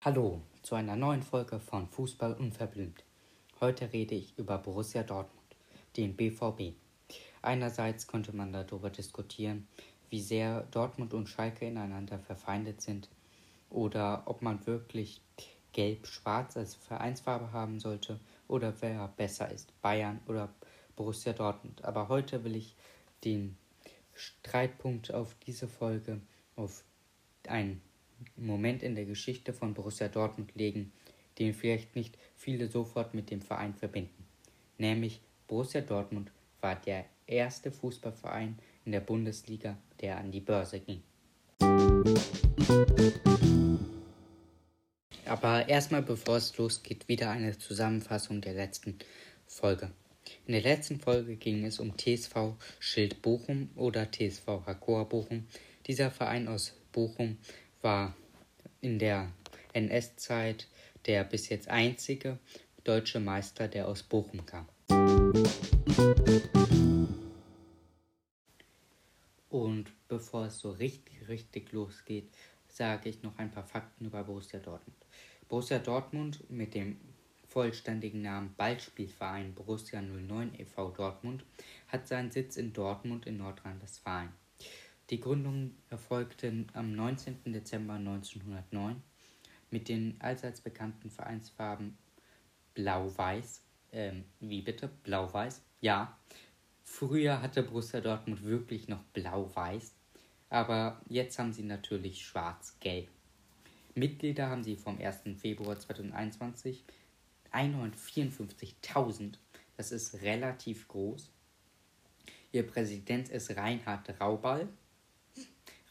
Hallo zu einer neuen Folge von Fußball unverblümt. Heute rede ich über Borussia Dortmund, den BVB. Einerseits konnte man darüber diskutieren, wie sehr Dortmund und Schalke ineinander verfeindet sind oder ob man wirklich gelb-schwarz als Vereinsfarbe haben sollte oder wer besser ist, Bayern oder Borussia Dortmund. Aber heute will ich den Streitpunkt auf diese Folge auf einen Moment in der Geschichte von Borussia Dortmund legen, den vielleicht nicht viele sofort mit dem Verein verbinden. Nämlich Borussia Dortmund war der erste Fußballverein in der Bundesliga, der an die Börse ging. Aber erstmal, bevor es losgeht, wieder eine Zusammenfassung der letzten Folge. In der letzten Folge ging es um TSV Schild Bochum oder TSV Hakor Bochum. Dieser Verein aus Bochum war in der NS-Zeit der bis jetzt einzige deutsche Meister, der aus Bochum kam. Und bevor es so richtig, richtig losgeht, sage ich noch ein paar Fakten über Borussia Dortmund. Borussia Dortmund mit dem vollständigen Namen Ballspielverein Borussia 09 e.V. Dortmund hat seinen Sitz in Dortmund in Nordrhein-Westfalen. Die Gründung erfolgte am 19. Dezember 1909 mit den allseits bekannten Vereinsfarben Blau-Weiß. Ähm, wie bitte? Blau-Weiß? Ja. Früher hatte Borussia Dortmund wirklich noch Blau-Weiß, aber jetzt haben sie natürlich Schwarz-Gelb. Mitglieder haben sie vom 1. Februar 2021 154.000. Das ist relativ groß. Ihr Präsident ist Reinhard Raubal.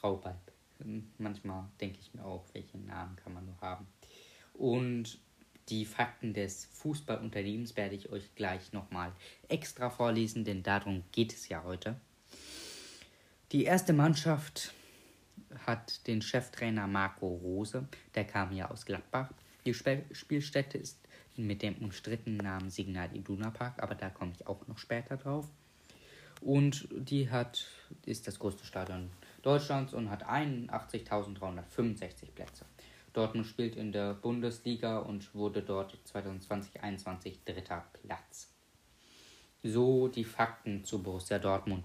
Raubal. Manchmal denke ich mir auch, welchen Namen kann man nur haben. Und die Fakten des Fußballunternehmens werde ich euch gleich nochmal extra vorlesen, denn darum geht es ja heute. Die erste Mannschaft hat den Cheftrainer Marco Rose, der kam ja aus Gladbach. Die Spielstätte ist mit dem umstrittenen Namen Signal Iduna Park, aber da komme ich auch noch später drauf. Und die hat, ist das größte Stadion Deutschlands und hat 81.365 Plätze. Dortmund spielt in der Bundesliga und wurde dort 2020-21 dritter Platz. So die Fakten zu Borussia Dortmund.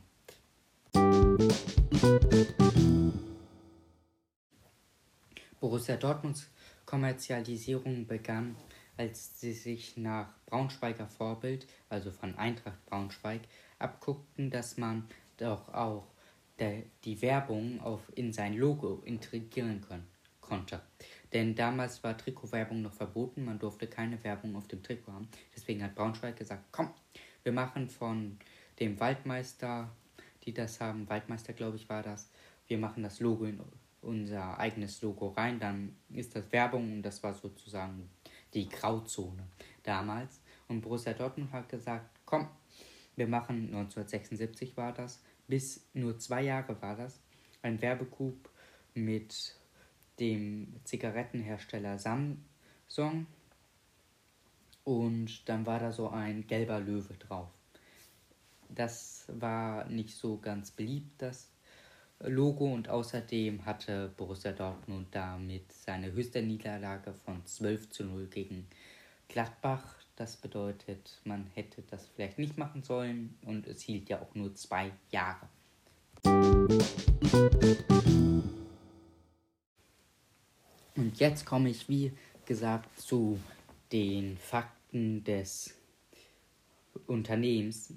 Borussia Dortmunds Kommerzialisierung begann, als sie sich nach Braunschweiger Vorbild, also von Eintracht Braunschweig, abguckten, dass man doch auch die Werbung auf, in sein Logo integrieren können, konnte. Denn damals war Trikotwerbung noch verboten, man durfte keine Werbung auf dem Trikot haben. Deswegen hat Braunschweig gesagt, komm, wir machen von dem Waldmeister, die das haben, Waldmeister glaube ich war das, wir machen das Logo in unser eigenes Logo rein, dann ist das Werbung und das war sozusagen die Grauzone damals. Und Borussia Dortmund hat gesagt, komm, wir machen 1976 war das, bis nur zwei Jahre war das, ein Werbekub mit dem Zigarettenhersteller Samsung und dann war da so ein gelber Löwe drauf. Das war nicht so ganz beliebt, das Logo und außerdem hatte Borussia Dortmund damit seine höchste Niederlage von 12 zu 0 gegen Gladbach. Das bedeutet, man hätte das vielleicht nicht machen sollen und es hielt ja auch nur zwei Jahre. Und jetzt komme ich, wie gesagt, zu den Fakten des Unternehmens.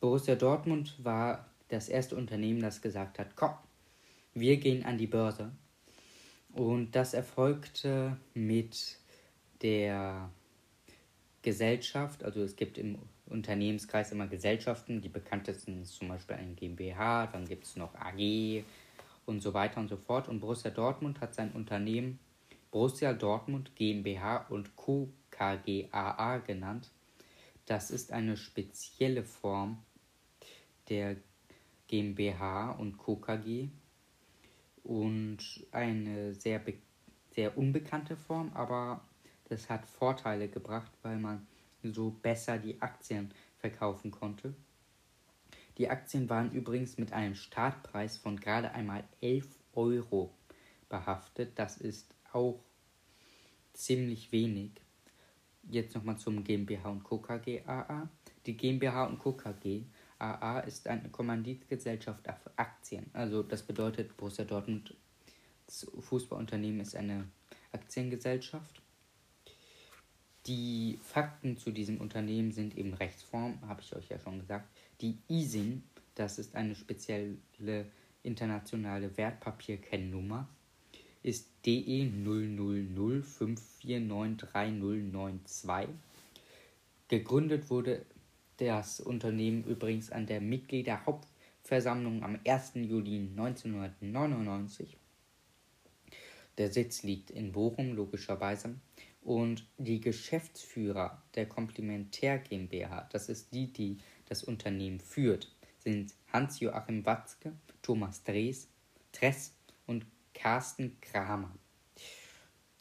Borussia Dortmund war das erste Unternehmen, das gesagt hat, komm, wir gehen an die Börse. Und das erfolgte mit der Gesellschaft, also es gibt im Unternehmenskreis immer Gesellschaften, die bekanntesten ist zum Beispiel ein GmbH, dann gibt es noch AG und so weiter und so fort. Und Borussia Dortmund hat sein Unternehmen Borussia Dortmund GmbH und Co. KGaA genannt. Das ist eine spezielle Form der GmbH und Co. KG und eine sehr, sehr unbekannte Form, aber das hat Vorteile gebracht, weil man so besser die Aktien verkaufen konnte. Die Aktien waren übrigens mit einem Startpreis von gerade einmal 11 Euro behaftet. Das ist auch ziemlich wenig. Jetzt nochmal zum GmbH und Co. KG AA. Die GmbH und Co. KG AA ist eine Kommanditgesellschaft auf Aktien. Also das bedeutet, Borussia Dortmund das Fußballunternehmen ist eine Aktiengesellschaft. Die Fakten zu diesem Unternehmen sind eben Rechtsform, habe ich euch ja schon gesagt. Die ISIN, das ist eine spezielle internationale Wertpapierkennnummer, ist DE 00054939092. Gegründet wurde das Unternehmen übrigens an der Mitgliederhauptversammlung am 1. Juli 1999. Der Sitz liegt in Bochum, logischerweise. Und die Geschäftsführer der Komplementär GmbH, das ist die, die das Unternehmen führt, sind Hans-Joachim Watzke, Thomas Drees, Tress und Carsten Kramer.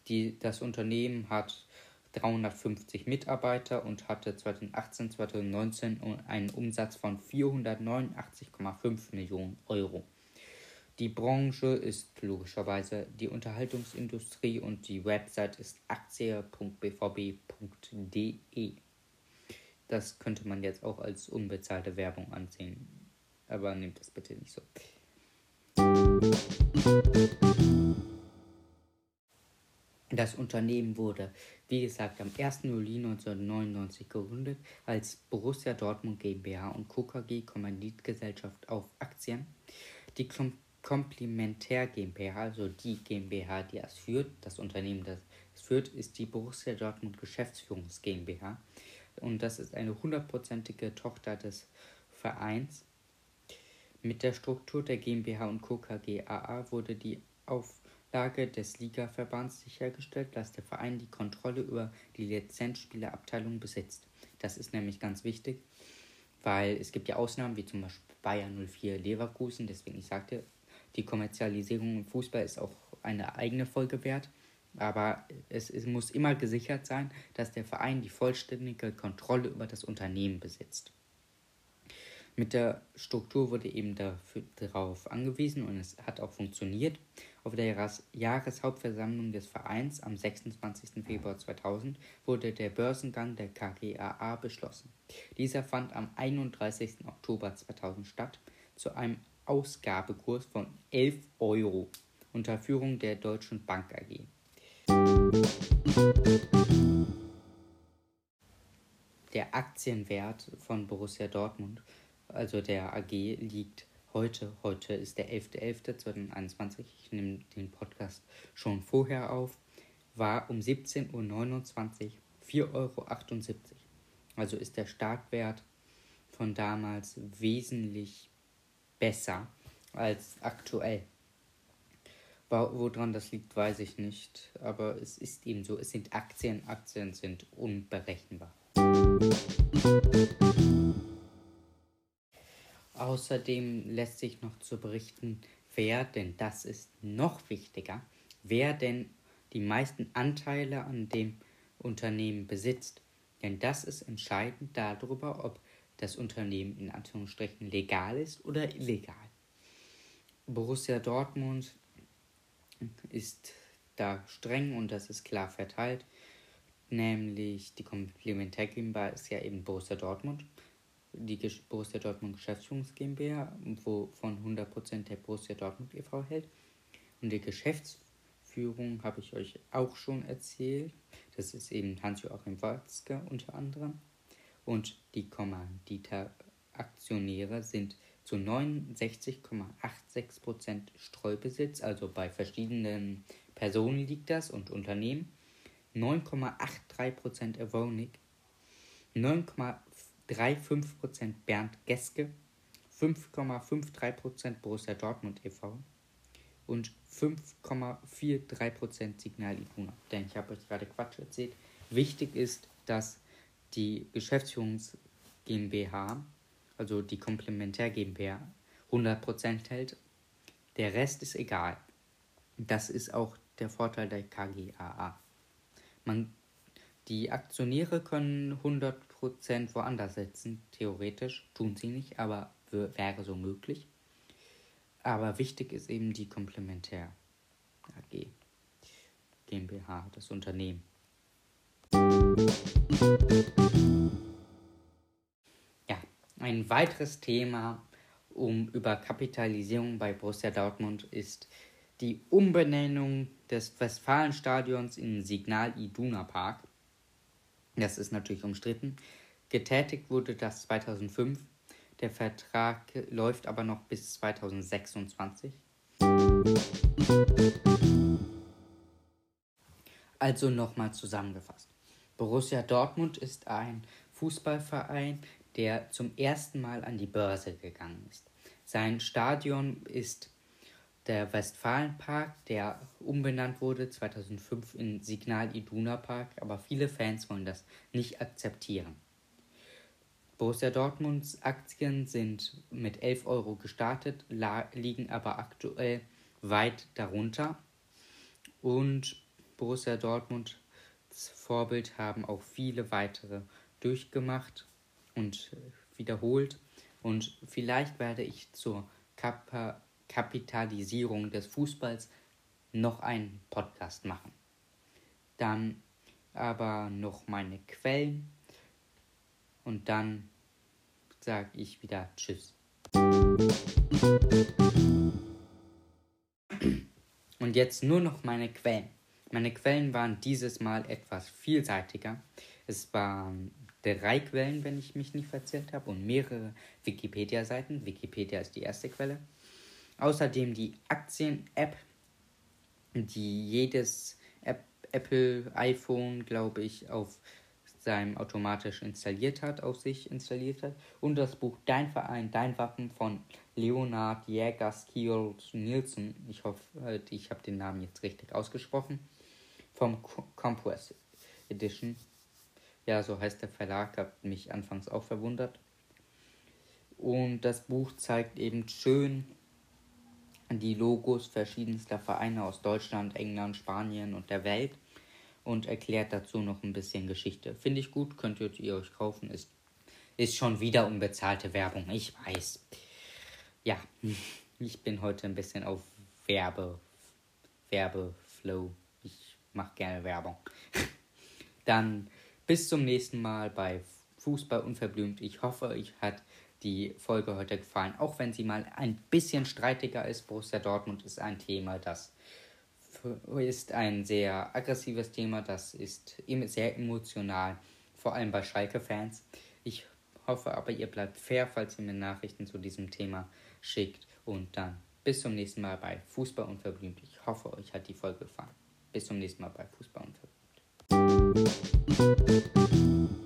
Die, das Unternehmen hat 350 Mitarbeiter und hatte 2018, 2019 einen Umsatz von 489,5 Millionen Euro. Die Branche ist logischerweise die Unterhaltungsindustrie und die Website ist aktie.bvb.de. Das könnte man jetzt auch als unbezahlte Werbung ansehen, aber nehmt das bitte nicht so. Das Unternehmen wurde, wie gesagt, am 1. Juli 1999 gegründet als Borussia Dortmund GmbH und Co. KG Kommanditgesellschaft auf Aktien. Die Komplementär GmbH, also die GmbH, die es führt, das Unternehmen, das es führt, ist die Borussia Dortmund Geschäftsführungs GmbH. Und das ist eine hundertprozentige Tochter des Vereins. Mit der Struktur der GmbH und Co. KG AA wurde die Auflage des Ligaverbands sichergestellt, dass der Verein die Kontrolle über die Lizenzspielerabteilung besitzt. Das ist nämlich ganz wichtig, weil es gibt ja Ausnahmen, wie zum Beispiel Bayern 04 Leverkusen, deswegen ich sagte, die Kommerzialisierung im Fußball ist auch eine eigene Folge wert. Aber es, es muss immer gesichert sein, dass der Verein die vollständige Kontrolle über das Unternehmen besitzt. Mit der Struktur wurde eben dafür, darauf angewiesen und es hat auch funktioniert. Auf der Jahreshauptversammlung des Vereins am 26. Februar 2000 wurde der Börsengang der KGAA beschlossen. Dieser fand am 31. Oktober 2000 statt, zu einem Ausgabekurs von 11 Euro unter Führung der Deutschen Bank AG. Der Aktienwert von Borussia Dortmund, also der AG, liegt heute, heute ist der 11.11.2021, ich nehme den Podcast schon vorher auf, war um 17.29 Uhr 4,78 Euro. Also ist der Startwert von damals wesentlich besser als aktuell. Woran das liegt, weiß ich nicht. Aber es ist eben so. Es sind Aktien. Aktien sind unberechenbar. Außerdem lässt sich noch zu berichten, wer, denn das ist noch wichtiger, wer denn die meisten Anteile an dem Unternehmen besitzt. Denn das ist entscheidend darüber, ob das Unternehmen in Anführungsstrichen legal ist oder illegal. Borussia Dortmund ist da streng und das ist klar verteilt. Nämlich die Komplementär GmbH ist ja eben Borussia Dortmund, die Borussia Dortmund Geschäftsführungs GmbH, wovon 100% der Borussia Dortmund e.V. hält. Und die Geschäftsführung habe ich euch auch schon erzählt. Das ist eben Hans-Joachim Watzke unter anderem und die Kommandita-Aktionäre sind zu 69,86% Streubesitz, also bei verschiedenen Personen liegt das und Unternehmen, 9,83% Evonik, 9,35% Bernd Geske, 5,53% Borussia Dortmund e.V. und 5,43% Signal Iduna. Denn ich habe euch gerade Quatsch erzählt. Wichtig ist, dass die Geschäftsführungs GmbH, also die Komplementär GmbH, 100% hält. Der Rest ist egal. Das ist auch der Vorteil der KGAA. Man, die Aktionäre können 100% woanders setzen, theoretisch, tun sie nicht, aber wäre so möglich. Aber wichtig ist eben die Komplementär AG GmbH, das Unternehmen. Ja, ein weiteres Thema um über Kapitalisierung bei Borussia Dortmund ist die Umbenennung des Westfalenstadions in Signal Iduna Park. Das ist natürlich umstritten. Getätigt wurde das 2005. Der Vertrag läuft aber noch bis 2026. Also nochmal zusammengefasst. Borussia Dortmund ist ein Fußballverein, der zum ersten Mal an die Börse gegangen ist. Sein Stadion ist der Westfalenpark, der umbenannt wurde 2005 in Signal Iduna Park, aber viele Fans wollen das nicht akzeptieren. Borussia Dortmunds Aktien sind mit 11 Euro gestartet, liegen aber aktuell weit darunter. Und Borussia Dortmunds Vorbild haben auch viele weitere durchgemacht und wiederholt. Und vielleicht werde ich zur Kap Kapitalisierung des Fußballs noch einen Podcast machen. Dann aber noch meine Quellen und dann sage ich wieder Tschüss. Und jetzt nur noch meine Quellen. Meine Quellen waren dieses Mal etwas vielseitiger. Es waren drei Quellen, wenn ich mich nicht verzählt habe, und mehrere Wikipedia-Seiten. Wikipedia ist die erste Quelle. Außerdem die Aktien-App, die jedes App Apple iPhone, glaube ich, auf seinem automatisch installiert hat, auf sich installiert hat. Und das Buch Dein Verein, Dein Wappen von Leonard Jägerskild Nielsen. Ich hoffe, ich habe den Namen jetzt richtig ausgesprochen. Vom Compress Edition. Ja, so heißt der Verlag, hat mich anfangs auch verwundert. Und das Buch zeigt eben schön die Logos verschiedenster Vereine aus Deutschland, England, Spanien und der Welt und erklärt dazu noch ein bisschen Geschichte. Finde ich gut, könntet ihr euch kaufen. Ist, ist schon wieder unbezahlte Werbung, ich weiß. Ja, ich bin heute ein bisschen auf Werbe, Werbeflow. Mache gerne Werbung. Dann bis zum nächsten Mal bei Fußball unverblümt. Ich hoffe, euch hat die Folge heute gefallen, auch wenn sie mal ein bisschen streitiger ist. Borussia Dortmund ist ein Thema, das ist ein sehr aggressives Thema, das ist sehr emotional, vor allem bei Schalke-Fans. Ich hoffe aber, ihr bleibt fair, falls ihr mir Nachrichten zu diesem Thema schickt. Und dann bis zum nächsten Mal bei Fußball unverblümt. Ich hoffe, euch hat die Folge gefallen. Bis zum nächsten Mal bei Fußball unverblümt.